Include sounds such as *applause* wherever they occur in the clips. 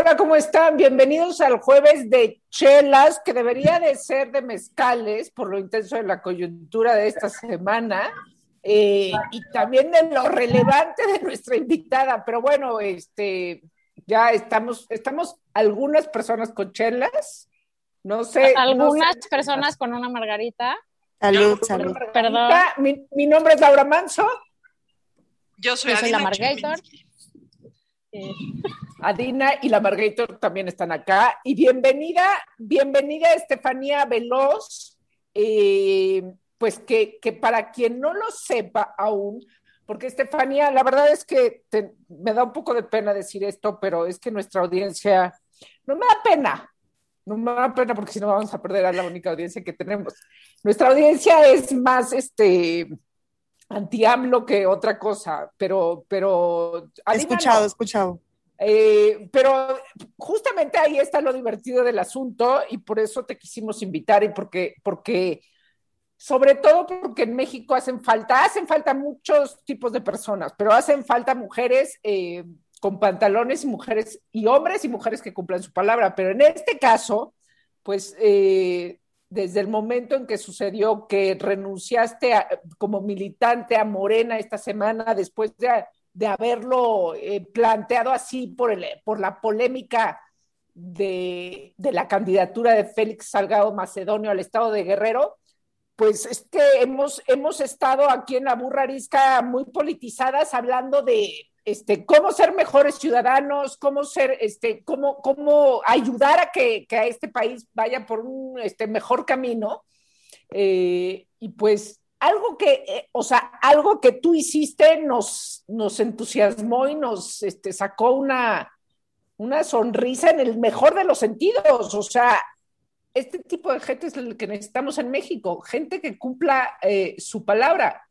Hola, ¿cómo están? Bienvenidos al jueves de chelas, que debería de ser de mezcales por lo intenso de la coyuntura de esta semana eh, y también de lo relevante de nuestra invitada. Pero bueno, este, ya estamos, estamos algunas personas con chelas, no sé. Algunas personas con una margarita. Salud, salud. Perdón. Mi, mi, nombre es Laura Manso. Yo soy, Yo soy la Margator. Eh, Adina y la Margator también están acá. Y bienvenida, bienvenida Estefanía Veloz, eh, pues que, que, para quien no lo sepa aún, porque Estefanía, la verdad es que te, me da un poco de pena decir esto, pero es que nuestra audiencia, no me da pena, no me da pena porque si no vamos a perder a la única audiencia que tenemos. Nuestra audiencia es más, este, anti-AMLO que otra cosa, pero... pero escuchado, no. escuchado. Eh, pero justamente ahí está lo divertido del asunto y por eso te quisimos invitar y porque, porque sobre todo porque en México hacen falta, hacen falta muchos tipos de personas, pero hacen falta mujeres eh, con pantalones y mujeres y hombres y mujeres que cumplan su palabra, pero en este caso, pues eh, desde el momento en que sucedió que renunciaste a, como militante a Morena esta semana, después de, de haberlo eh, planteado así por, el, por la polémica de, de, la candidatura de Félix Salgado Macedonio al estado de Guerrero, pues es que hemos, hemos estado aquí en la burrarisca muy politizadas hablando de este, cómo ser mejores ciudadanos, cómo ser, este, cómo, cómo ayudar a que, que a este país vaya por un este, mejor camino. Eh, y pues algo que, eh, o sea, algo que tú hiciste nos, nos entusiasmó y nos este, sacó una, una sonrisa en el mejor de los sentidos. O sea, este tipo de gente es el que necesitamos en México, gente que cumpla eh, su palabra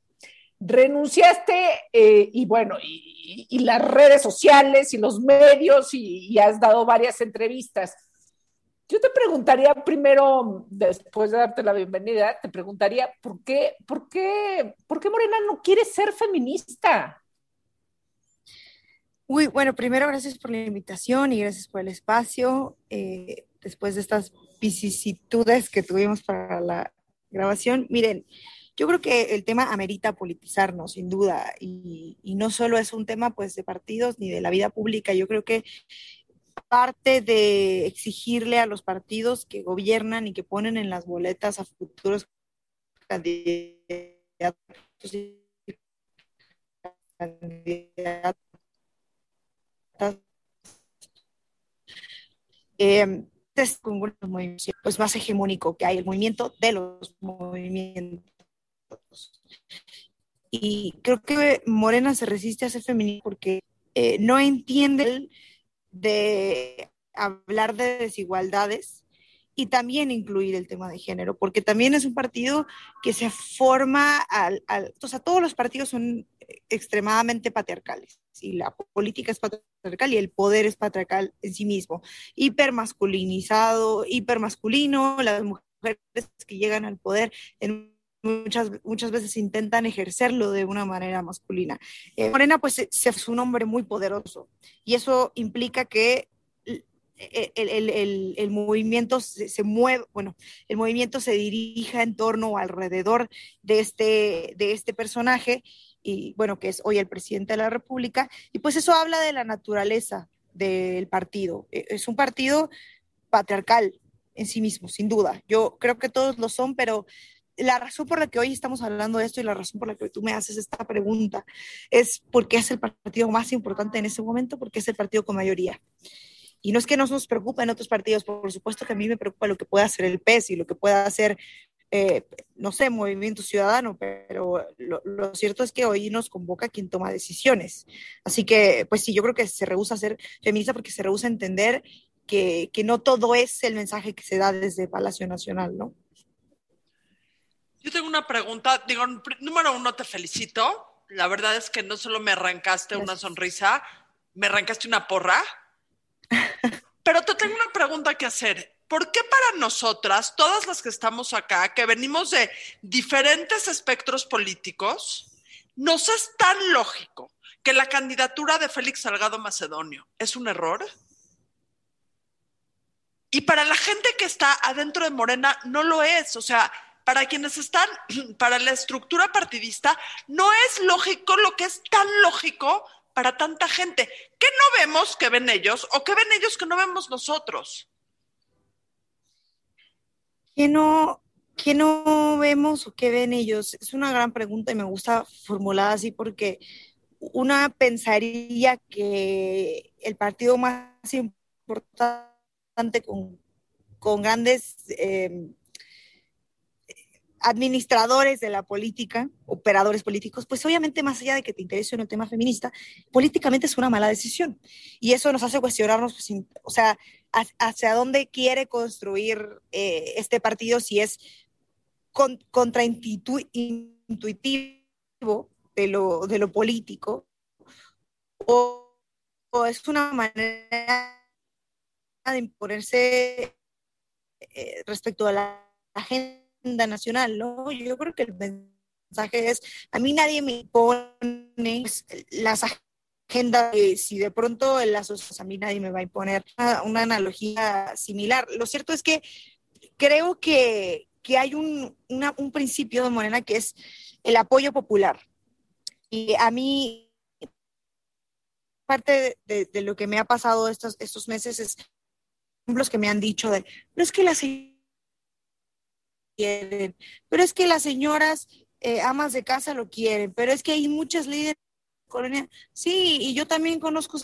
renunciaste eh, y bueno, y, las redes sociales y los medios y, y, has dado varias entrevistas. Yo te preguntaría primero, después de darte la bienvenida, te preguntaría, ¿por qué, por qué, por qué Morena no quiere ser feminista? Uy, bueno, primero gracias por la invitación y gracias por el espacio. Eh, después de estas vicisitudes que tuvimos para la grabación, miren, yo creo que el tema amerita politizarnos, sin duda, y, y, no solo es un tema pues de partidos ni de la vida pública, yo creo que parte de exigirle a los partidos que gobiernan y que ponen en las boletas a futuros candidatos eh, es pues más hegemónico que hay el movimiento de los movimientos. Y creo que Morena se resiste a ser feminista porque eh, no entiende de hablar de desigualdades y también incluir el tema de género, porque también es un partido que se forma al, al, o sea, todos los partidos son extremadamente patriarcales y la política es patriarcal y el poder es patriarcal en sí mismo, hipermasculinizado, hipermasculino, las mujeres que llegan al poder en muchas, muchas veces intentan ejercerlo de una manera masculina. Eh, Morena, pues, es un hombre muy poderoso y eso implica que el, el, el, el movimiento se, se, mueve, bueno, el movimiento se dirija en torno o alrededor de este, de este personaje y, bueno, que es hoy el presidente de la República, y pues eso habla de la naturaleza del partido. E, es un partido patriarcal en sí mismo, sin duda. Yo creo que todos lo son, pero la razón por la que hoy estamos hablando de esto y la razón por la que tú me haces esta pregunta es porque es el partido más importante en ese momento, porque es el partido con mayoría. Y no es que no nos preocupe en otros partidos, por supuesto que a mí me preocupa lo que pueda hacer el PES y lo que pueda hacer, eh, no sé, Movimiento Ciudadano, pero lo, lo, cierto es que hoy nos convoca quien toma decisiones. Así que, pues sí, yo creo que se rehúsa a ser feminista porque se rehúsa a entender que, que no todo es el mensaje que se da desde Palacio Nacional, ¿no? Yo tengo una pregunta. Digo, número uno, te felicito. La verdad es que no solo me arrancaste Gracias. una sonrisa, me arrancaste una porra. *laughs* Pero te tengo una pregunta que hacer. ¿Por qué para nosotras, todas las que estamos acá, que venimos de diferentes espectros políticos, nos es tan lógico que la candidatura de Félix Salgado Macedonio es un error? Y para la gente que está adentro de Morena, no lo es. O sea, para quienes están, *clears throat* para la estructura partidista, no es lógico lo que es tan lógico para tanta gente. ¿Qué no vemos que ven ellos o qué ven ellos que no vemos nosotros? ¿Qué no, qué no vemos o qué ven ellos? Es una gran pregunta y me gusta formulada así porque una pensaría que el partido más importante con, con grandes eh, administradores de la política, operadores políticos, pues obviamente más allá de que te interese en el tema feminista, políticamente es una mala decisión. Y eso nos hace cuestionarnos, pues, o sea, hacia dónde quiere construir eh, este partido si es con, contraintuitivo de lo, de lo político o, es una manera de imponerse eh, respecto a la agenda nacional, ¿no? Yo creo que el mensaje es, a mí nadie me impone pues, las agendas, si de pronto en las a mí nadie me va a imponer una, analogía similar. Lo cierto es que creo que, que hay un, un principio de Morena que es el apoyo popular. Y a mí, parte de, de, lo que me ha pasado estos, estos meses es ejemplos que me han dicho de, pero es que la quieren, pero es que las señoras eh, amas de casa lo quieren, pero es que hay muchas líderes de colonia. Sí, y yo también conozco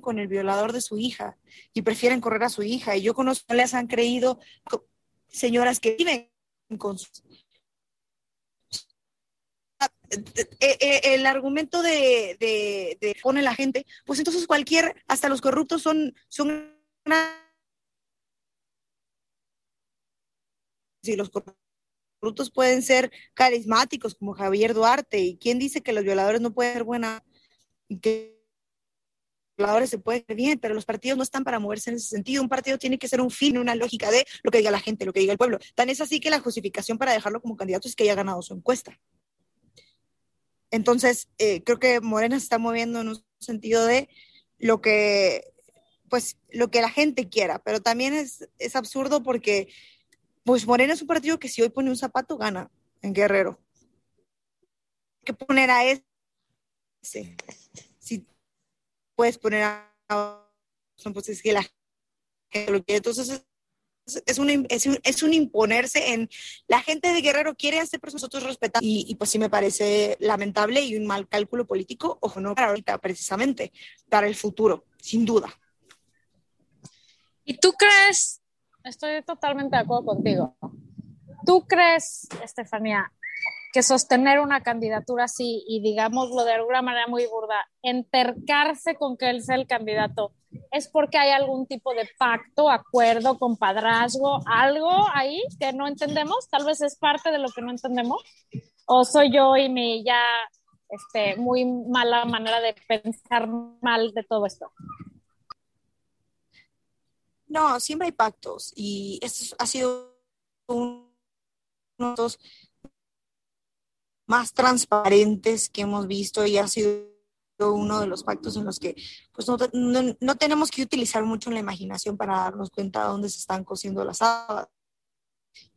con el violador de su hija y prefieren correr a su hija. Y yo conozco, les han creído señoras que viven con. Eh, eh, el argumento de, de, de, pone la gente, pues entonces cualquier, hasta los corruptos son, son y los corruptos pueden ser carismáticos como Javier Duarte. ¿Y quién dice que los violadores no pueden ser buena que los violadores se pueden ser bien? Pero los partidos no están para moverse en ese sentido. Un partido tiene que ser un fin, una lógica de lo que diga la gente, lo que diga el pueblo. Tan es así que la justificación para dejarlo como candidato es que haya ganado su encuesta. Entonces, eh, creo que Morena se está moviendo en un sentido de lo que, pues, lo que la gente quiera, pero también es, es absurdo porque pues Morena es un partido que si hoy pone un zapato, gana en Guerrero. Que poner a ese. Si puedes poner a. Pues es que la gente lo. Entonces, es un, es, un, es un, imponerse en la gente de Guerrero quiere hacer pero nosotros respetamos y, y, pues sí me parece lamentable y un mal cálculo político, ojo, no para ahorita precisamente, para el futuro, sin duda. ¿Y tú crees estoy totalmente de acuerdo contigo. ¿Tú crees, Estefanía, que sostener una candidatura así y digámoslo de alguna manera muy burda, entercarse con que él sea el candidato, es porque hay algún tipo de pacto, acuerdo, compadrazgo, algo ahí que no entendemos? Tal vez es parte de lo que no entendemos. ¿O soy yo y mi ya este, muy mala manera de pensar mal de todo esto? No, siempre hay pactos y esto ha sido uno de los más transparentes que hemos visto y ha sido uno de los pactos en los que pues no, no, no tenemos que utilizar mucho la imaginación para darnos cuenta de dónde se están cosiendo las habas.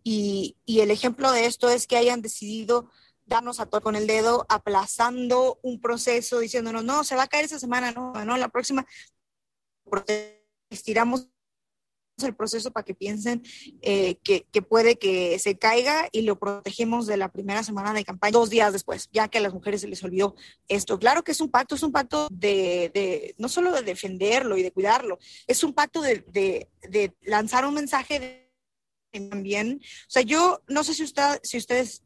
Y, y el ejemplo de esto es que hayan decidido darnos a todo con el dedo, aplazando un proceso, diciéndonos, no, se va a caer esa semana, no, no, la próxima estiramos el proceso para que piensen eh, que, puede que se caiga y lo protegemos de la primera semana de campaña dos días después, ya que a las mujeres se les olvidó esto. Claro que es un pacto, es un pacto de, de no solo de defenderlo y de cuidarlo, es un pacto de, de, de lanzar un mensaje también. O sea, yo no sé si, usted, si ustedes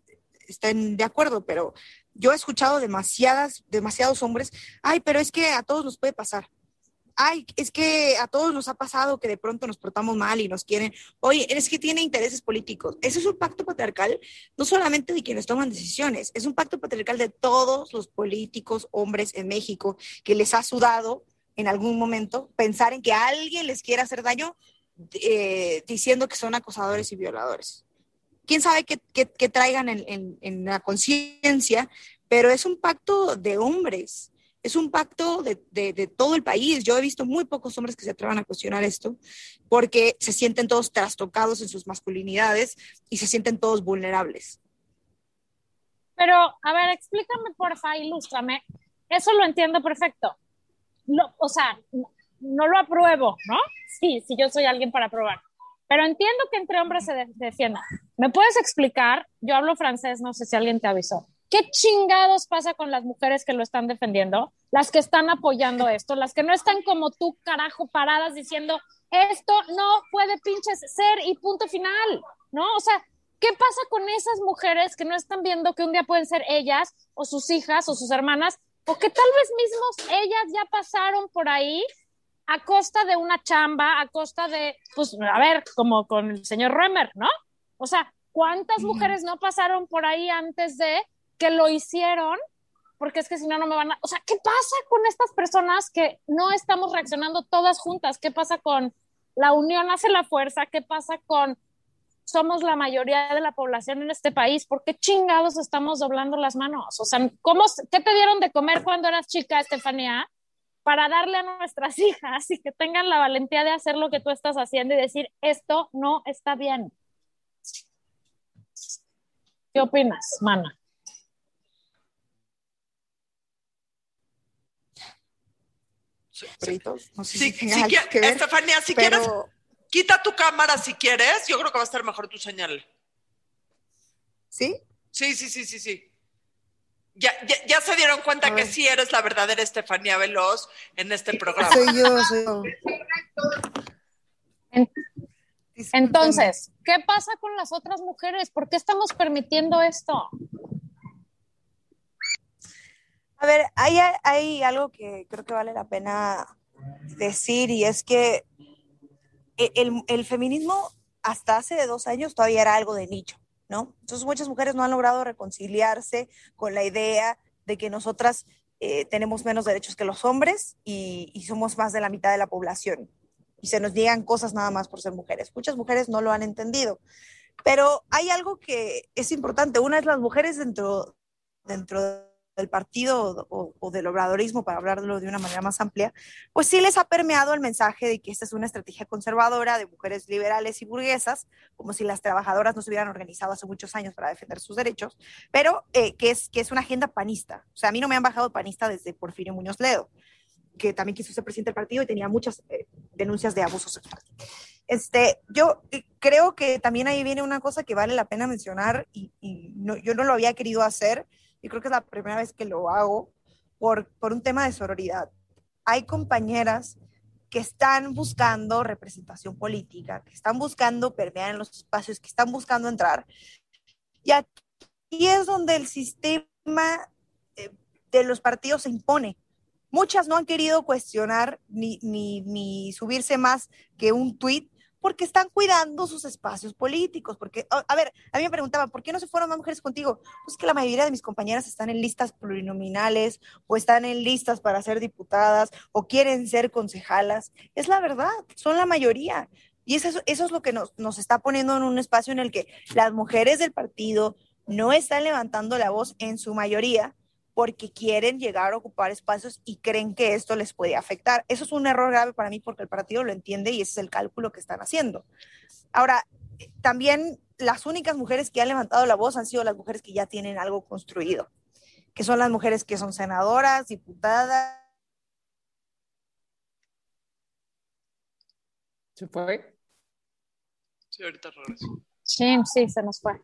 estén de acuerdo, pero yo he escuchado demasiadas, demasiados hombres, ay, pero es que a todos nos puede pasar ay, es que a todos nos ha pasado que de pronto nos portamos mal y nos quieren, oye, es que tiene intereses políticos. Ese es un pacto patriarcal, no solamente de quienes toman decisiones, es un pacto patriarcal de todos los políticos hombres en México que les ha sudado en algún momento pensar en que alguien les quiere hacer daño eh, diciendo que son acosadores y violadores. Quién sabe qué, traigan en la conciencia, pero es un pacto de hombres es un pacto de, todo el país. Yo he visto muy pocos hombres que se atrevan a cuestionar esto porque se sienten todos trastocados en sus masculinidades y se sienten todos vulnerables. Pero, a ver, explícame, porfa, ilústrame. Eso lo entiendo perfecto. o sea, no, lo apruebo, ¿no? Sí, sí, yo soy alguien para aprobar. Pero entiendo que entre hombres se defienda. ¿Me puedes explicar? Yo hablo francés, no sé si alguien te avisó. ¿Qué chingados pasa con las mujeres que lo están defendiendo? Las que están apoyando esto, las que no están como tú, carajo, paradas diciendo, esto no puede pinches ser y punto final, ¿no? O sea, ¿qué pasa con esas mujeres que no están viendo que un día pueden ser ellas o sus hijas o sus hermanas o que tal vez mismos ellas ya pasaron por ahí a costa de una chamba, a costa de, pues, a ver, como con el señor Remer, ¿no? O sea, ¿cuántas mujeres no pasaron por ahí antes de que lo hicieron, porque es que si no, no me van a... O sea, ¿qué pasa con estas personas que no estamos reaccionando todas juntas? ¿Qué pasa con la unión hace la fuerza? ¿Qué pasa con somos la mayoría de la población en este país? ¿Por qué chingados estamos doblando las manos? O sea, ¿cómo, ¿qué te dieron de comer cuando eras chica, Estefanía? Para darle a nuestras *laughs* hijas y que tengan la valentía de hacer lo que tú estás haciendo y decir, esto no está bien. ¿Qué opinas, mana? Si Estefanía, si quieres, quita tu cámara si quieres. Yo creo que va a estar mejor tu señal. ¿Sí? Sí, sí, sí, sí, sí. Ya, ya, se dieron cuenta que sí eres la verdadera Estefanía Veloz en este programa. Soy yo, soy yo. Entonces, ¿qué pasa con las otras mujeres? ¿Por qué estamos permitiendo esto? A ver, hay, algo que creo que vale la pena decir y es que e, el, feminismo hasta hace dos años todavía era algo de nicho, ¿no? Entonces muchas mujeres no han logrado reconciliarse con la idea de que nosotras eh, tenemos menos derechos que los hombres y, y, somos más de la mitad de la población. Y se nos llegan cosas nada más por ser mujeres. Muchas mujeres no lo han entendido. Pero hay algo que es importante. Una es las mujeres dentro, dentro de del partido o, del obradorismo, para hablarlo de una manera más amplia, pues sí les ha permeado el mensaje de que esta es una estrategia conservadora de mujeres liberales y burguesas, como si las trabajadoras no se hubieran organizado hace muchos años para defender sus derechos, pero eh, que, es, que es una agenda panista. O sea, a mí no me han bajado panista desde Porfirio Muñoz Ledo, que también quiso ser presidente del partido y tenía muchas eh, denuncias de abuso sexual. Este, yo eh, creo que también ahí viene una cosa que vale la pena mencionar y, yo no lo había querido hacer, y creo que es la primera vez que lo hago por, por un tema de sororidad. Hay compañeras que están buscando representación política, que están buscando permear en los espacios, que están buscando entrar. Y aquí es donde el sistema eh, de los partidos se impone. Muchas no han querido cuestionar ni, ni, ni subirse más que un tuit porque están cuidando sus espacios políticos. Porque, a ver, a mí me preguntaban, ¿por qué no se fueron más mujeres contigo? Pues que la mayoría de mis compañeras están en listas plurinominales o están en listas para ser diputadas o quieren ser concejalas. Es la verdad, son la mayoría. Y eso, es lo que nos está poniendo en un espacio en el que las mujeres del partido no están levantando la voz en su mayoría porque quieren llegar a ocupar espacios y creen que esto les puede afectar. Eso es un error grave para mí porque el partido lo entiende y ese es el cálculo que están haciendo. Ahora, también las únicas mujeres que han levantado la voz han sido las mujeres que ya tienen algo construido, que son las mujeres que son senadoras, diputadas. ¿Se fue? Sí, ahorita regreso. Sí, sí, se nos fue.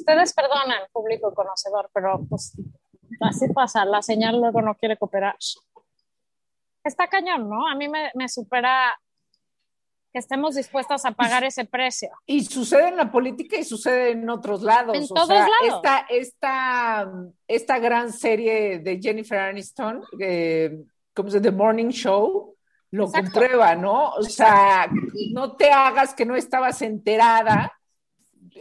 Ustedes perdonan, público conocedor, pero pues así pasa, la señal luego no quiere cooperar. Está cañón, ¿no? A mí me, me supera que estemos dispuestas a pagar ese precio. Y sucede en la política y sucede en otros lados. En todos lados. Esta, esta, esta gran serie de Jennifer Aniston, eh, ¿cómo se The Morning Show, lo comprueba, ¿no? O sea, no te hagas que no estabas enterada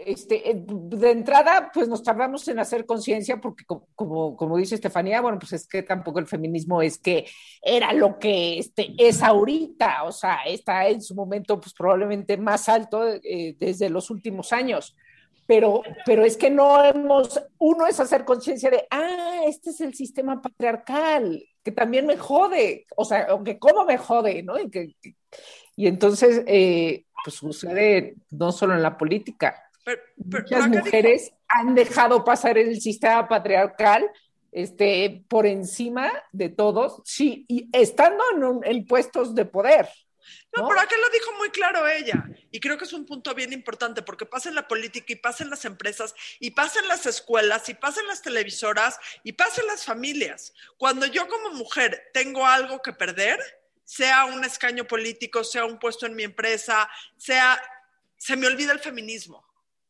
este, eh, de entrada, pues nos tardamos en hacer conciencia porque como, como, dice Estefanía, bueno, pues es que tampoco el feminismo es que era lo que este, es ahorita, o sea, está en su momento pues probablemente más alto eh, desde los últimos años. pero, pero es que no hemos, uno es hacer conciencia de, ah, este es el sistema patriarcal, que también me jode, o sea, que cómo me jode, ¿no? Y, que, y entonces, eh, pues sucede no solo en la política, muchas mujeres han dejado pasar el sistema patriarcal este, por encima de todos, sí, y estando en, puestos de poder. No, pero acá lo dijo muy claro ella. Y creo que es un punto bien importante porque pasa en la política y pasa en las empresas y pasa en las escuelas y pasa en las televisoras y pasa en las familias. Cuando yo como mujer tengo algo que perder, sea un escaño político, sea un puesto en mi empresa, sea, se me olvida el feminismo.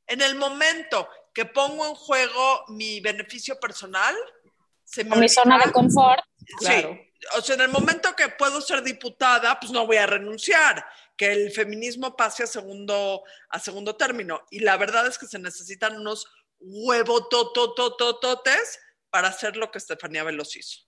En el momento que pongo en juego mi beneficio personal, se me mi zona de confort. Claro. O sea, en el momento que puedo ser diputada, pues no voy a renunciar, que el feminismo pase a segundo, a segundo término. Y la verdad es que se necesitan unos huevotototototes para hacer lo que Estefanía Veloz hizo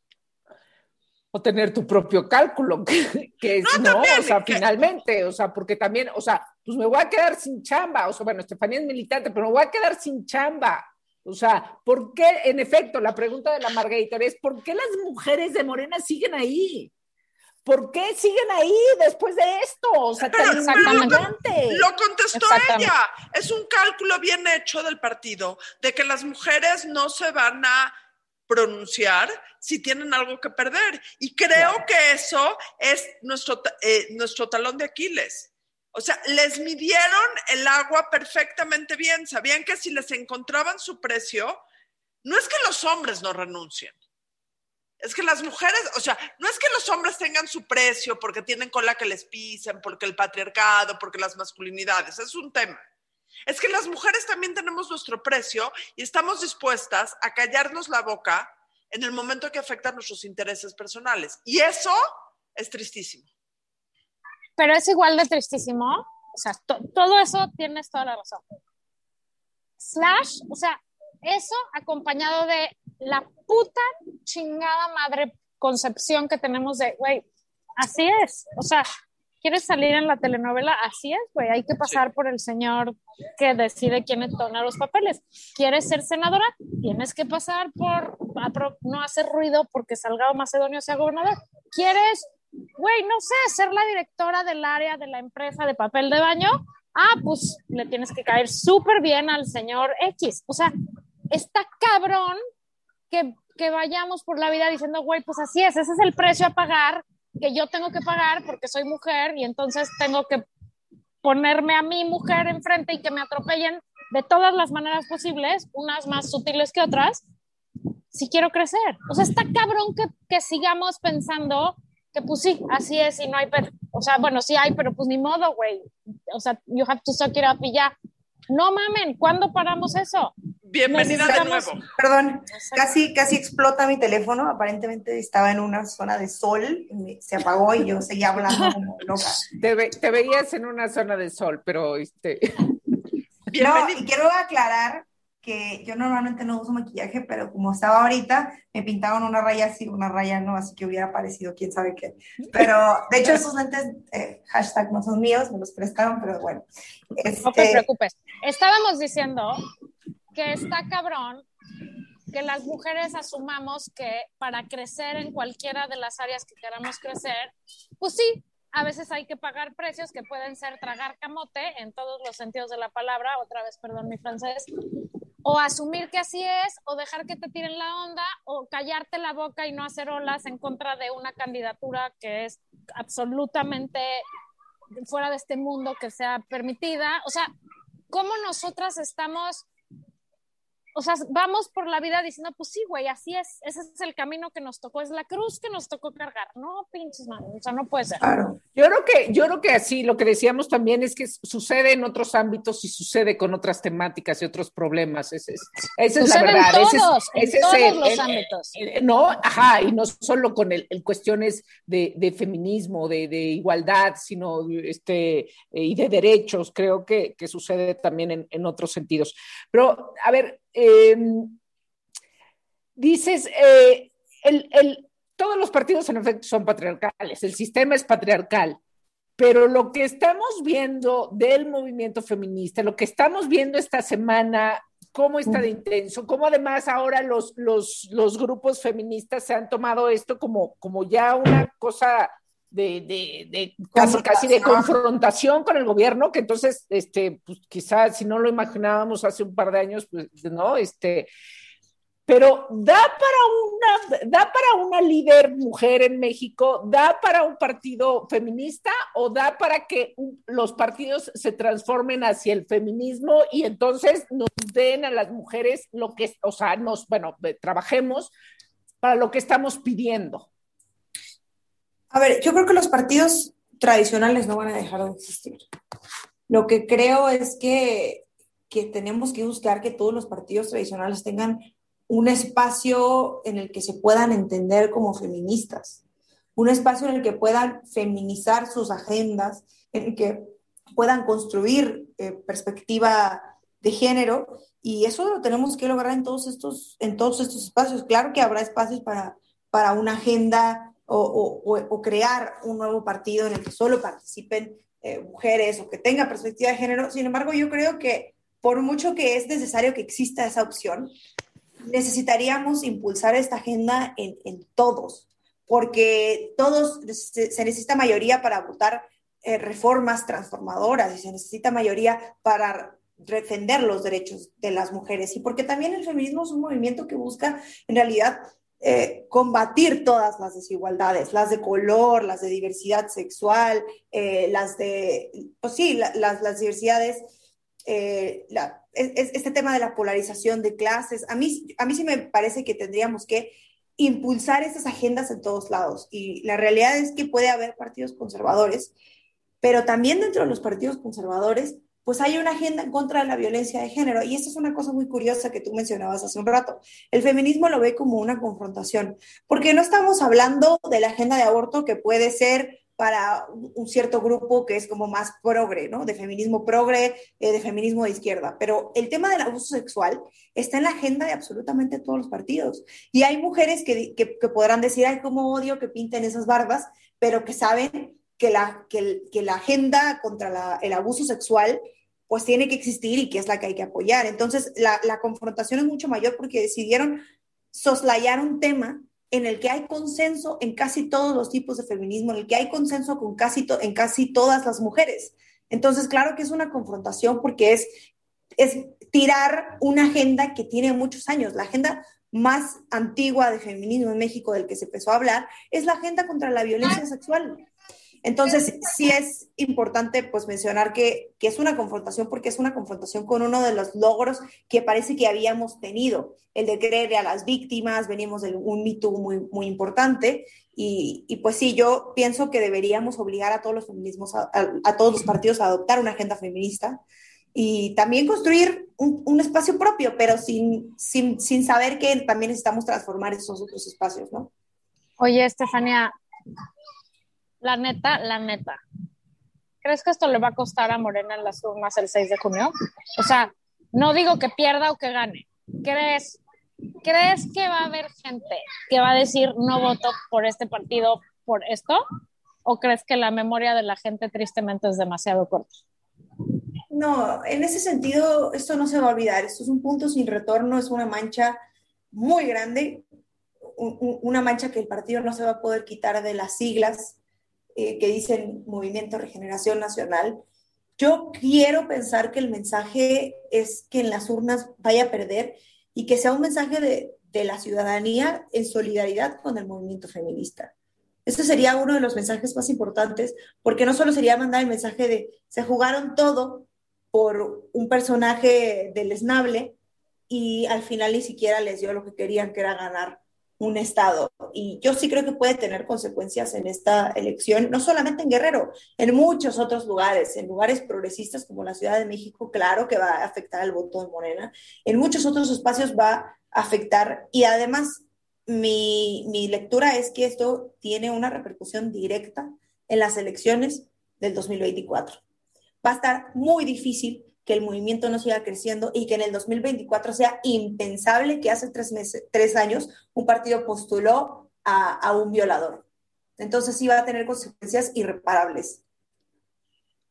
o tener tu propio cálculo, *laughs* que, es, no, o sea, finalmente, o sea, porque también, o sea, pues me voy a quedar sin chamba, o sea, bueno, Estefanía es militante, pero me voy a quedar sin chamba. O sea, ¿por qué, en efecto, la pregunta de la Margarita es, ¿por qué las mujeres de Morena siguen ahí? ¿Por qué siguen ahí después de esto? O sea, pero, exactamente. Lo contestó ella. Es un cálculo bien hecho del partido de que las mujeres no se van a pronunciar si tienen algo que perder. Y creo que eso es nuestro, eh, nuestro talón de Aquiles. O sea, les midieron el agua perfectamente bien. Sabían que si les encontraban su precio, no es que los hombres no renuncien. Es que las mujeres, o sea, no es que los hombres tengan su precio porque tienen cola que les pisen, porque el patriarcado, porque las masculinidades, es un tema. Es que las mujeres también tenemos nuestro precio y estamos dispuestas a callarnos la boca en el momento que afecta nuestros intereses personales. Y eso es tristísimo. Pero es igual de tristísimo. O sea, todo eso tienes toda la razón. Slash, o sea, eso acompañado de la puta chingada madre concepción que tenemos de, güey, así es. O sea, ¿Quieres salir en la telenovela? Así es, güey. Hay que pasar por el señor que decide quién entona los papeles. ¿Quieres ser senadora? Tienes que pasar por no hacer ruido porque Salgado Macedonio sea gobernador. ¿Quieres, güey, no sé, ser la directora del área de la empresa de papel de baño? Ah, pues le tienes que caer súper bien al señor X. O sea, está cabrón que, que vayamos por la vida diciendo, güey, pues así es, ese es el precio a pagar que yo tengo que pagar porque soy mujer y entonces tengo que ponerme a mi mujer enfrente y que me atropellen de todas las maneras posibles, unas más sutiles que otras, si quiero crecer. O sea, está cabrón que, que sigamos pensando que pues sí, así es y no hay, o sea, bueno, sí hay, pero pues ni modo, güey. O sea, you have to suck it up y ya. No mamen, ¿cuándo paramos eso? Bienvenida de nuevo. Perdón, casi, casi explota mi teléfono. Aparentemente estaba en una zona de sol, se apagó y yo seguía hablando como loca. Te, veías en una zona de sol, pero este. No, y quiero aclarar que yo normalmente no uso maquillaje, pero como estaba ahorita, me pintaron una raya así, una raya no, así que hubiera parecido quién sabe qué. Pero de hecho, esos lentes, eh, hashtag no son míos, me los prestaron, pero bueno. No te este preocupes. Estábamos diciendo que está cabrón que las mujeres asumamos que para crecer en cualquiera de las áreas que queramos crecer, pues sí, a veces hay que pagar precios que pueden ser tragar camote en todos los sentidos de la palabra, otra vez, perdón mi francés, o asumir que así es, o dejar que te tiren la onda, o callarte la boca y no hacer olas en contra de una candidatura que es absolutamente fuera de este mundo que sea permitida. O sea, ¿cómo nosotras estamos o sea, vamos por la vida diciendo, pues sí, güey, así es, ese es el camino que nos tocó, es la cruz que nos tocó cargar. No, pinches manos, o sea, no puede ser. Claro. Yo creo que, yo creo que así, lo que decíamos también es que sucede en otros ámbitos y sucede con otras temáticas y otros problemas. Esa es, esa es la verdad. En todos, en todos los ámbitos. no, ajá, y no solo con el, cuestiones de, de feminismo, de, de, igualdad, sino este, y de derechos, creo que, que sucede también en, en otros sentidos. Pero, a ver, Em, dices, eh, el, todos los partidos en efecto son patriarcales, el sistema es patriarcal, pero lo que estamos viendo del movimiento feminista, lo que estamos viendo esta semana, cómo está de intenso, cómo además ahora los, los, los grupos feministas se han tomado esto como, como ya una cosa de, de, de casi, casi de confrontación con el gobierno, que entonces, este, pues quizás si no lo imaginábamos hace un par de años, pues, ¿no? Este, pero da para una, da para una líder mujer en México, da para un partido feminista o da para que los partidos se transformen hacia el feminismo y entonces nos den a las mujeres lo que, o sea, nos, bueno, trabajemos para lo que estamos pidiendo. A ver, yo creo que los partidos tradicionales no van a dejar de existir. Lo que creo es que, que tenemos que buscar que todos los partidos tradicionales tengan un espacio en el que se puedan entender como feministas, un espacio en el que puedan feminizar sus agendas, en el que puedan construir eh, perspectiva de género y eso lo tenemos que lograr en todos estos, en todos estos espacios. Claro que habrá espacios para, para una agenda o, crear un nuevo partido en el que solo participen eh, mujeres o que tenga perspectiva de género. Sin embargo, yo creo que por mucho que es necesario que exista esa opción, necesitaríamos impulsar esta agenda en, en todos, porque todos se, necesita mayoría para votar eh, reformas transformadoras y se necesita mayoría para defender los derechos de las mujeres y porque también el feminismo es un movimiento que busca en realidad eh, combatir todas las desigualdades, las de color, las de diversidad sexual, eh, las de, pues sí, las, las, diversidades, eh, este tema de la polarización de clases. A mí, a mí sí me parece que tendríamos que impulsar esas agendas en todos lados. Y la realidad es que puede haber partidos conservadores, pero también dentro de los partidos conservadores pues hay una agenda en contra de la violencia de género. Y esta es una cosa muy curiosa que tú mencionabas hace un rato. El feminismo lo ve como una confrontación, porque no estamos hablando de la agenda de aborto que puede ser para un cierto grupo que es como más progre, ¿no? De feminismo progre, eh, de feminismo de izquierda. Pero el tema del abuso sexual está en la agenda de absolutamente todos los partidos. Y hay mujeres que, que, podrán decir, ay, cómo odio que pinten esas barbas, pero que saben que la, que, que la agenda contra la, el abuso sexual pues tiene que existir y que es la que hay que apoyar. Entonces, la, confrontación es mucho mayor porque decidieron soslayar un tema en el que hay consenso en casi todos los tipos de feminismo, en el que hay consenso con casi en casi todas las mujeres. Entonces, claro que es una confrontación porque es, es tirar una agenda que tiene muchos años. La agenda más antigua de feminismo en México del que se empezó a hablar es la agenda contra la violencia sexual. Entonces, sí es importante pues mencionar que, es una confrontación porque es una confrontación con uno de los logros que parece que habíamos tenido, el de creer a las víctimas, venimos de un mito muy, muy importante y, pues sí, yo pienso que deberíamos obligar a todos los feminismos, a, todos los partidos a adoptar una agenda feminista y también construir un, espacio propio, pero sin, sin, sin saber que también necesitamos transformar esos otros espacios, ¿no? Oye, Estefanía, la neta, la neta. ¿Crees que esto le va a costar a Morena en las urnas el 6 de junio? O sea, no digo que pierda o que gane. ¿Crees, ¿Crees que va a haber gente que va a decir no voto por este partido por esto? ¿O crees que la memoria de la gente tristemente es demasiado corta? No, en ese sentido, esto no se va a olvidar. Esto es un punto sin retorno, es una mancha muy grande, una mancha que el partido no se va a poder quitar de las siglas eh, que dicen Movimiento Regeneración Nacional. Yo quiero pensar que el mensaje es que en las urnas vaya a perder y que sea un mensaje de, de la ciudadanía en solidaridad con el movimiento feminista. Este sería uno de los mensajes más importantes, porque no solo sería mandar el mensaje de se jugaron todo por un personaje deleznable y al final ni siquiera les dio lo que querían, que era ganar un Estado. Y yo sí creo que puede tener consecuencias en esta elección, no solamente en Guerrero, en muchos otros lugares, en lugares progresistas como la Ciudad de México, claro que va a afectar el voto de Morena, en muchos otros espacios va a afectar y además mi, mi lectura es que esto tiene una repercusión directa en las elecciones del 2024. Va a estar muy difícil que el movimiento no siga creciendo y que en el 2024 sea impensable que hace tres, meses, tres años un partido postuló a, a un violador. Entonces sí va a tener consecuencias irreparables.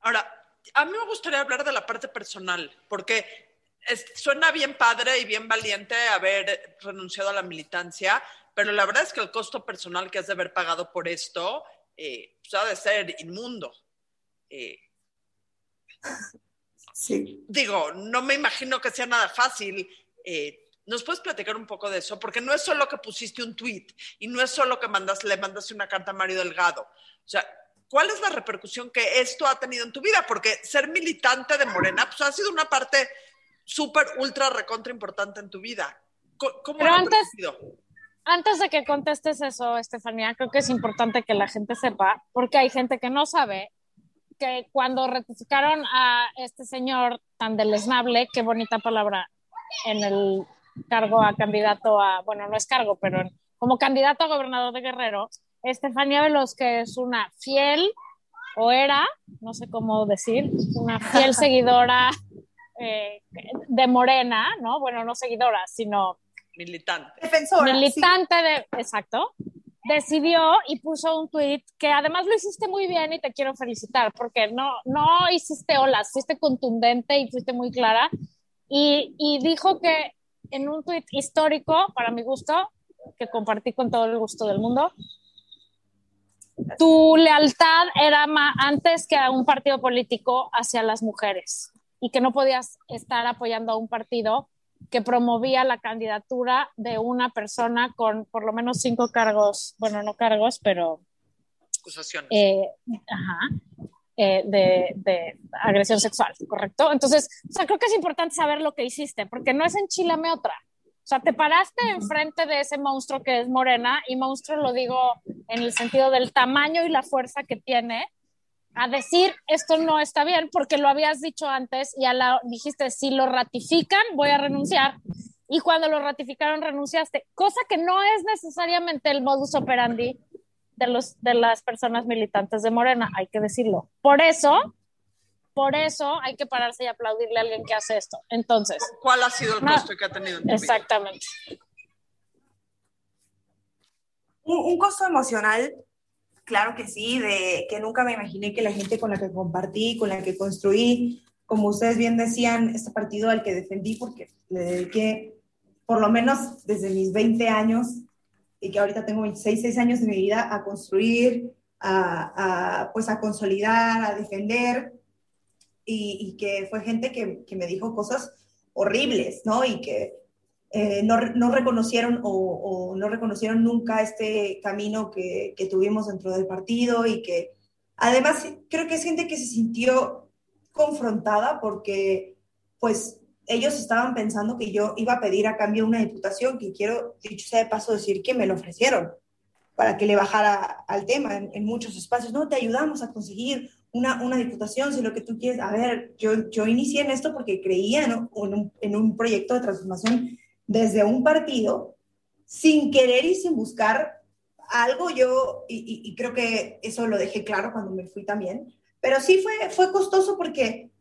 Ahora, a mí me gustaría hablar de la parte personal, porque suena bien padre y bien valiente haber renunciado a la militancia, pero la verdad es que el costo personal que has de haber pagado por esto eh, pues, ha de ser inmundo. Eh, *laughs* sí. Digo, no me imagino que sea nada fácil. Eh, ¿Nos puedes platicar un poco de eso? Porque no es solo que pusiste un tweet y no es solo que mandas, le mandaste una carta a Mario Delgado. O sea, ¿cuál es la repercusión que esto ha tenido en tu vida? Porque ser militante de Morena pues, ha sido una parte súper, ultra, recontra importante en tu vida. ¿Cómo Pero antes, antes de que contestes eso, Estefanía, creo que es importante que la gente sepa, porque hay gente que no sabe que cuando ratificaron a este señor tan deleznable, qué bonita palabra, en el cargo a candidato a, bueno, no es cargo, pero como candidato a gobernador de Guerrero, Estefanía Veloz, que es una fiel, o era, no sé cómo decir, una fiel *laughs* seguidora eh, de Morena, ¿no? Bueno, no seguidora, sino... Militante. Defensora. Militante de, exacto, decidió y puso un tweet que además lo hiciste muy bien y te quiero felicitar porque no, no hiciste olas, fuiste contundente y fuiste muy clara. Y, y dijo que en un tuit histórico, para mi gusto, que compartí con todo el gusto del mundo, tu lealtad era más antes que a un partido político hacia las mujeres y que no podías estar apoyando a un partido que promovía la candidatura de una persona con por lo menos cinco cargos, bueno, no cargos, pero... Acusaciones. Eh, ajá, eh, de, de, agresión sexual, ¿correcto? Entonces, o sea, creo que es importante saber lo que hiciste, porque no es enchilame otra. O sea, te paraste enfrente de ese monstruo que es Morena, y monstruo lo digo en el sentido del tamaño y la fuerza que tiene, a decir esto no está bien, porque lo habías dicho antes y a la, dijiste, si lo ratifican, voy a renunciar. Y cuando lo ratificaron, renunciaste, cosa que no es necesariamente el modus operandi de, los, de las personas militantes de Morena, hay que decirlo. Por eso, por eso hay que pararse y aplaudirle a alguien que hace esto. Entonces. ¿Cuál ha sido el costo que ha tenido en tu Exactamente. Un, un, costo emocional, claro que sí, de que nunca me imaginé que la gente con la que compartí, con la que construí, como ustedes bien decían, este partido al que defendí, porque le dediqué por lo menos desde mis 20 años y que ahorita tengo 26, 6 años de mi vida a construir, a, pues a consolidar, a defender, y, y que fue gente que, que, me dijo cosas horribles, ¿no? Y que eh, no, no, reconocieron o, o, no reconocieron nunca este camino que, que tuvimos dentro del partido y que además creo que es gente que se sintió confrontada porque pues ellos estaban pensando que yo iba a pedir a cambio una diputación, que quiero, dicho sea de paso, decir que me lo ofrecieron para que le bajara al tema en, en muchos espacios. No, te ayudamos a conseguir una, una, diputación, si lo que tú quieres. A ver, yo, yo inicié en esto porque creía ¿no? en, un, en un proyecto de transformación desde un partido, sin querer y sin buscar algo. Yo, y, creo que eso lo dejé claro cuando me fui también, pero sí fue, fue costoso porque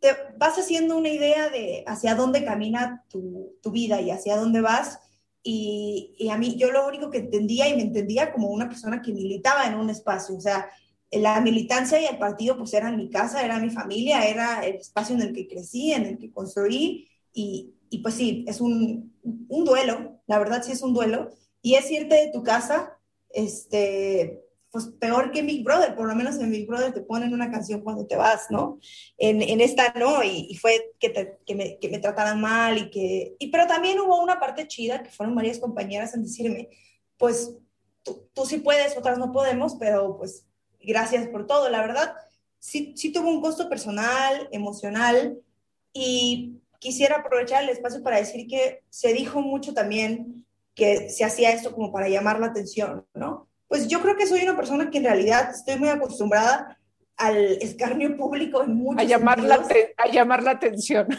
te vas haciendo una idea de hacia dónde camina tu, tu vida y hacia dónde vas. Y, y, a mí, yo lo único que entendía y me entendía como una persona que militaba en un espacio, o sea, la militancia y el partido pues eran mi casa, era mi familia, era el espacio en el que crecí, en el que construí y, y pues sí, es un, un, duelo, la verdad sí es un duelo y es irte de tu casa, este, pues peor que Big Brother, por lo menos en Big Brother te ponen una canción cuando te vas, ¿no? En, en esta no, y, y fue que, te, que, me, que, me, trataran mal y que... Y, pero también hubo una parte chida que fueron varias compañeras en decirme, pues tú, tú sí puedes, otras no podemos, pero pues gracias por todo, la verdad. Sí, sí tuvo un costo personal, emocional, y quisiera aprovechar el espacio para decir que se dijo mucho también que se hacía esto como para llamar la atención, ¿no? pues yo creo que soy una persona que en realidad estoy muy acostumbrada al escarnio público en muchos a llamar, la, a llamar la atención. *laughs*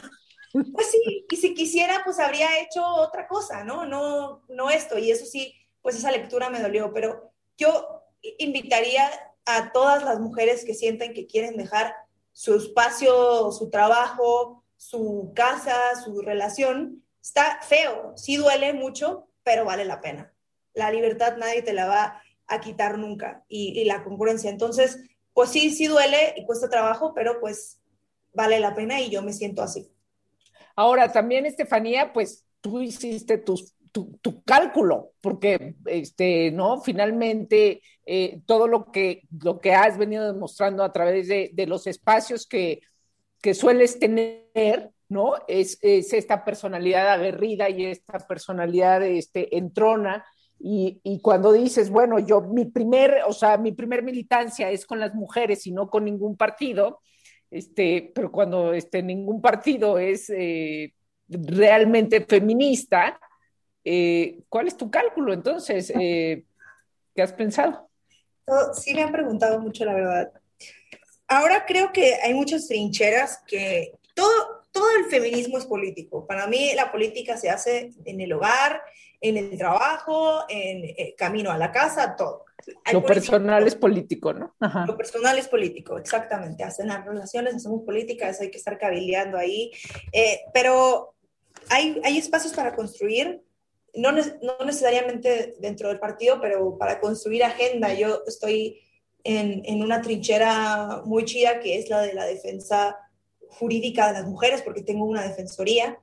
Pues sí, y si quisiera, pues habría hecho otra cosa, ¿no? No, no esto, y eso sí, pues esa lectura me dolió, pero yo invitaría a todas las mujeres que sienten que quieren dejar su espacio, su trabajo, su casa, su relación. Está feo, sí duele mucho, pero vale la pena. La libertad nadie te la va a quitar nunca y, la congruencia. Entonces, pues sí, sí duele y cuesta trabajo, pero pues vale la pena y yo me siento así. Ahora, también, Estefanía, pues tú hiciste tus tu, tu, cálculo, porque este, ¿no? finalmente eh, todo lo que, lo que has venido demostrando a través de, de los espacios que, que, sueles tener, ¿no? Es, es, esta personalidad aguerrida y esta personalidad este, entrona. Y, y, cuando dices, bueno, yo mi primer, o sea, mi primer militancia es con las mujeres y no con ningún partido, este, pero cuando este, ningún partido es eh, realmente feminista, eh, ¿Cuál es tu cálculo entonces? Eh, ¿Qué has pensado? sí, me han preguntado mucho, la verdad. Ahora creo que hay muchas trincheras que todo, todo el feminismo es político. Para mí la política se hace en el hogar, en el trabajo, en el eh, camino a la casa, todo. lo personal es político, ¿no? Lo personal es político, exactamente. Hacen las relaciones, hacemos políticas, hay que estar cabildeando ahí. pero hay, hay espacios para construir no, no, necesariamente dentro del partido, pero para construir agenda. Yo estoy en, una trinchera muy chida que es la de la defensa jurídica de las mujeres, porque tengo una defensoría.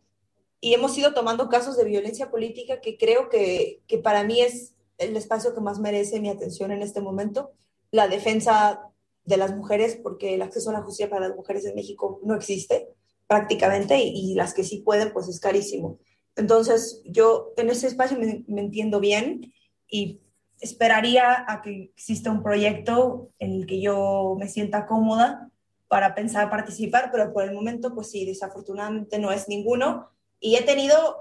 Y hemos ido tomando casos de violencia política que creo que, que para mí es el espacio que más merece mi atención en este momento. La defensa de las mujeres, porque el acceso a la justicia para las mujeres en México no existe prácticamente y las que sí pueden, pues es carísimo. Entonces, yo en ese espacio me, entiendo bien y esperaría a que exista un proyecto en el que yo me sienta cómoda para pensar participar, pero por el momento, pues sí, desafortunadamente no es ninguno. Y he tenido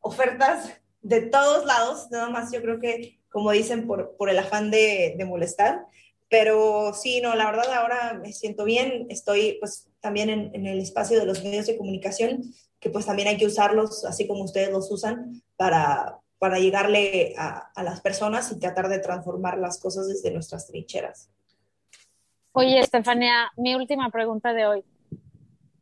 ofertas de todos lados, nada más yo creo que, como dicen, por, por el afán de, de molestar. Pero sí, no, la verdad ahora me siento bien, estoy pues también en, en el espacio de los medios de comunicación que pues también hay que usarlos así como ustedes los usan para, para llegarle a, a, las personas y tratar de transformar las cosas desde nuestras trincheras. Oye, Estefania, mi última pregunta de hoy.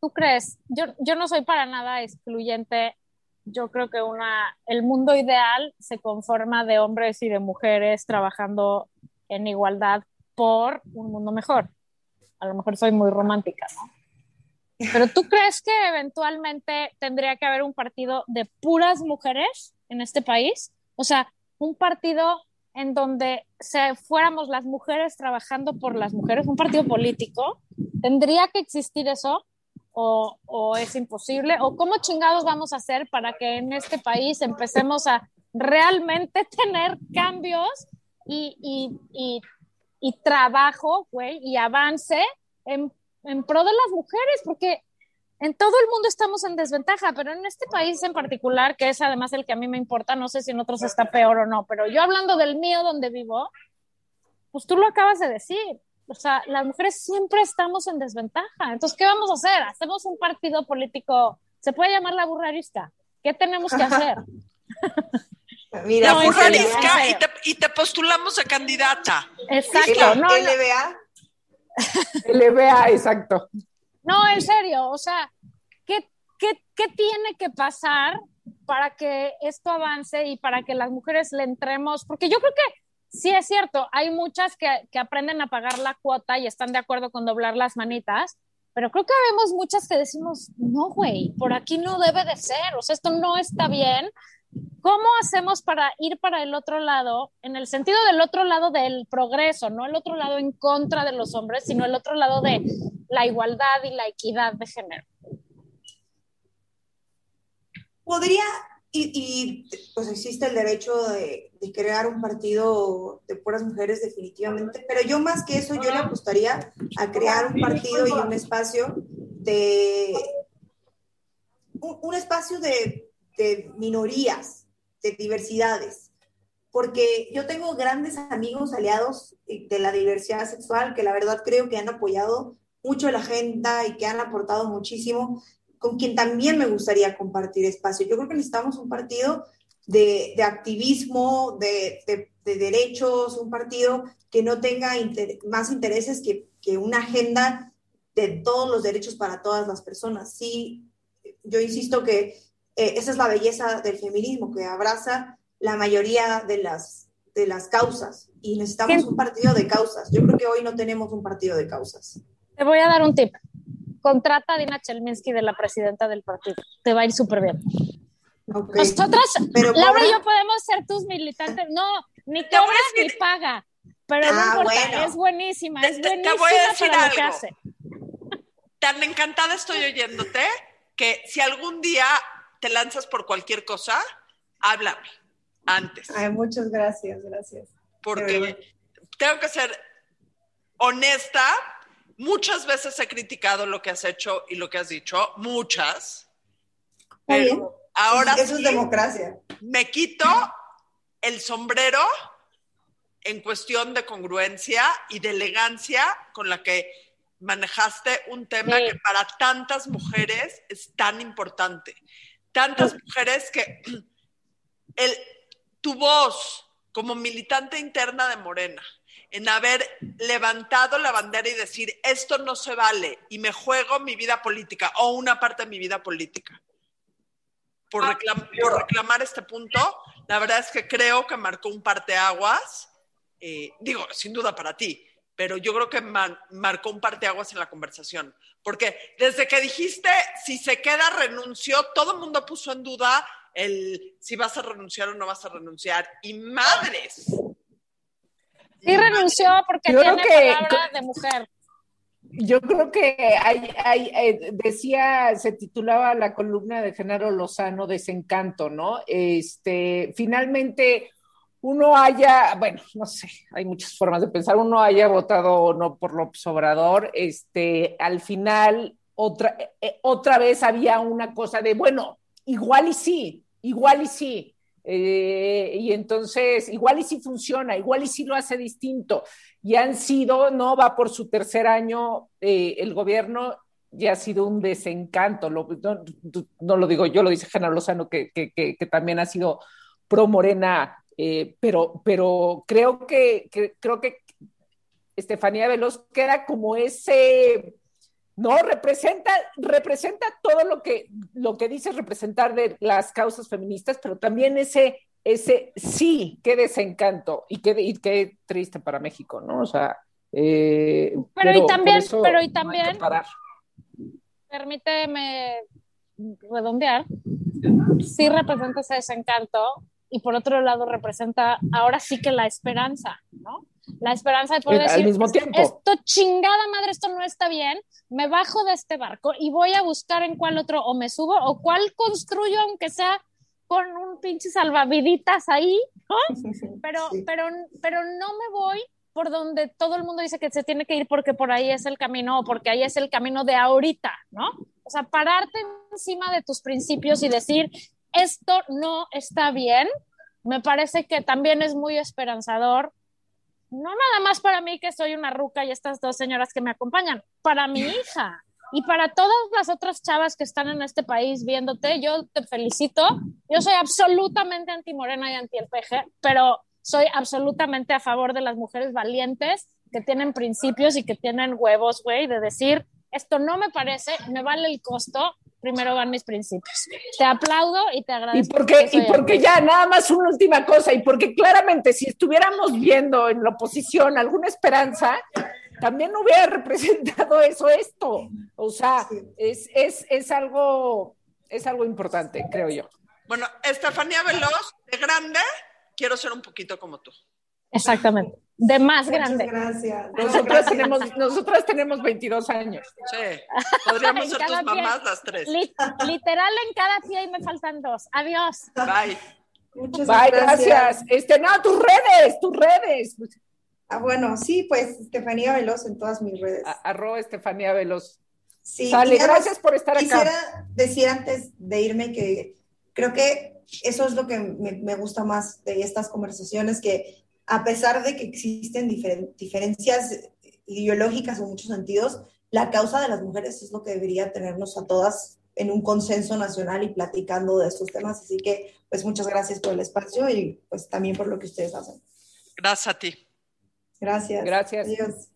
¿Tú crees? Yo, yo no soy para nada excluyente. Yo creo que una, el mundo ideal se conforma de hombres y de mujeres trabajando en igualdad por un mundo mejor. A lo mejor soy muy romántica, ¿no? Pero tú crees que eventualmente tendría que haber un partido de puras mujeres en este país? O sea, un partido en donde se fuéramos las mujeres trabajando por las mujeres, un partido político, ¿tendría que existir eso? ¿O, o es imposible? ¿O cómo chingados vamos a hacer para que en este país empecemos a realmente *laughs* tener cambios y, y, y, y trabajo, güey, y avance en en pro de las mujeres, porque en todo el mundo estamos en desventaja, pero en este país en particular, que es además el que a mí me importa, no sé si en otros está peor o no, pero yo hablando del mío donde vivo, pues tú lo acabas de decir, o sea, las mujeres siempre estamos en desventaja. Entonces, ¿qué vamos a hacer? Hacemos un partido político, se puede llamar la burrarista. ¿Qué tenemos que hacer? *laughs* Mira, la burrarista y, te, y te, postulamos a candidata. Exacto. No, LBA. LBA, exacto. No, en serio, o sea, ¿qué, qué, qué tiene que pasar para que esto avance y para que las mujeres le entremos? Porque yo creo que sí es cierto, hay muchas que, que aprenden a pagar la cuota y están de acuerdo con doblar las manitas, pero creo que vemos muchas que decimos, no, güey, por aquí no debe de ser, o sea, esto no está bien, ¿Cómo hacemos para ir para el otro lado, en el sentido del otro lado del progreso, no el otro lado en contra de los hombres, sino el otro lado de la igualdad y la equidad de género? Podría, y, y pues existe el derecho de, de, crear un partido de puras mujeres definitivamente, pero yo más que eso, yo le apostaría a crear un partido y un espacio de, un, un espacio de de minorías, de diversidades, porque yo tengo grandes amigos aliados de la diversidad sexual que la verdad creo que han apoyado mucho la agenda y que han aportado muchísimo, con quien también me gustaría compartir espacio. Yo creo que necesitamos un partido de, de activismo, de, de, de, derechos, un partido que no tenga más intereses que, que una agenda de todos los derechos para todas las personas. Sí, yo insisto que eh, esa es la belleza del feminismo, que abraza la mayoría de las de las causas y necesitamos un partido de causas. Yo creo que hoy no tenemos un partido de causas. Te voy a dar un tip. Contrata a Dina Chelminsky de la presidenta del partido. Te va a ir súper bien. Nosotras, Laura y yo podemos ser tus militantes. No, ni cobras ni paga. Pero no ah, importa, es buenísima, es buenísima te voy a decir algo. que hace. Tan encantada estoy oyéndote que si algún día te lanzas por cualquier cosa, háblame antes. Ay, muchas gracias, gracias. Porque tengo que ser honesta. Muchas veces he criticado lo que has hecho y lo que has dicho, muchas. Pero ahora Eso es democracia. Me quito el sombrero en cuestión de congruencia y de elegancia con la que manejaste un tema que para tantas mujeres es tan importante. Tantas mujeres que *clears throat* el, tu voz como militante interna de Morena, en haber levantado la bandera y decir, esto no se vale y me juego mi vida política o una parte de mi vida política. Por, ah, por reclamar este punto, la verdad es que creo que marcó un parteaguas, eh, digo, sin duda para ti, pero yo creo que marcó un parteaguas en la conversación. Porque desde que dijiste, si se queda, renunció, todo el mundo puso en duda el si vas a renunciar o no vas a renunciar. Y madres. Sí renunció porque tiene palabra de mujer. Yo creo que hay, hay, eh, decía, se titulaba la columna de Genaro Lozano, Desencanto, ¿no? Este, finalmente uno haya, bueno, no sé, hay muchas formas de pensar, uno haya votado o no por López Obrador, este, al final otra, eh, otra vez había una cosa de, bueno, igual y sí, igual y sí. Eh, y entonces, igual y sí funciona, igual y sí lo hace distinto. Y han sido, no va por su tercer año eh, el gobierno, ya ha sido un desencanto. no, lo digo yo, lo dice Genaro Lozano, que, que, también ha sido pro Morena, eh, pero, pero creo que, creo que Estefanía Veloz queda como ese no, representa, representa todo lo que, lo que dice representar de las causas feministas, pero también ese, ese sí, qué desencanto y qué, y qué triste para México, ¿no? O sea, eh, pero, y también, pero y también, permíteme redondear, sí representa ese desencanto y por otro lado representa ahora sí que la esperanza, ¿no? la esperanza de poder decir, mismo tiempo. esto chingada madre, esto no está bien, me bajo de este barco y voy a buscar en cuál otro o me subo o cuál construyo, aunque sea con un pinche salvaviditas ahí, ¿no? *laughs* Pero, pero, pero no me voy por donde todo el mundo dice que se tiene que ir porque por ahí es el camino o porque ahí es el camino de ahorita, ¿no? O sea, pararte encima de tus principios y decir, esto no está bien, me parece que también es muy esperanzador no nada más para mí que soy una ruca y estas dos señoras que me acompañan, para mi *laughs* hija y para todas las otras chavas que están en este país viéndote, yo te felicito. Yo soy absolutamente anti morena y anti el peje, pero soy absolutamente a favor de las mujeres valientes que tienen principios y que tienen huevos, güey, de decir, esto no me parece, me vale el costo, primero van mis principios. Te aplaudo y te agradezco. Y porque, y porque ya, nada más una última cosa, y porque claramente si estuviéramos viendo en la oposición alguna esperanza, también hubiera *laughs* representado eso esto. O sea, es, es, es, algo, es algo importante, creo yo. Bueno, Estefanía Veloz, de grande, quiero ser un poquito como tú. Exactamente de más grande. gracias. *laughs* Nosotras tenemos, nosotras tenemos 22 años. Sí, podríamos ser tus mamás las tres. literal en cada pie y me faltan dos. Adiós. Bye. Muchas Bye, gracias. Este, no, tus redes, tus redes. Ah, bueno, sí, pues Estefanía Veloz en todas mis redes. arroba Estefanía Veloz. Sí, Sale, gracias por estar acá. Quisiera decir antes de irme que creo que eso es lo que me, me gusta más de estas conversaciones, que a pesar de que existen diferencias ideológicas en muchos sentidos, la causa de las mujeres es lo que debería tenernos a todas en un consenso nacional y platicando de estos temas. Así que, pues muchas gracias por el espacio y pues también por lo que ustedes hacen. Gracias a ti. Gracias. Gracias. Adiós.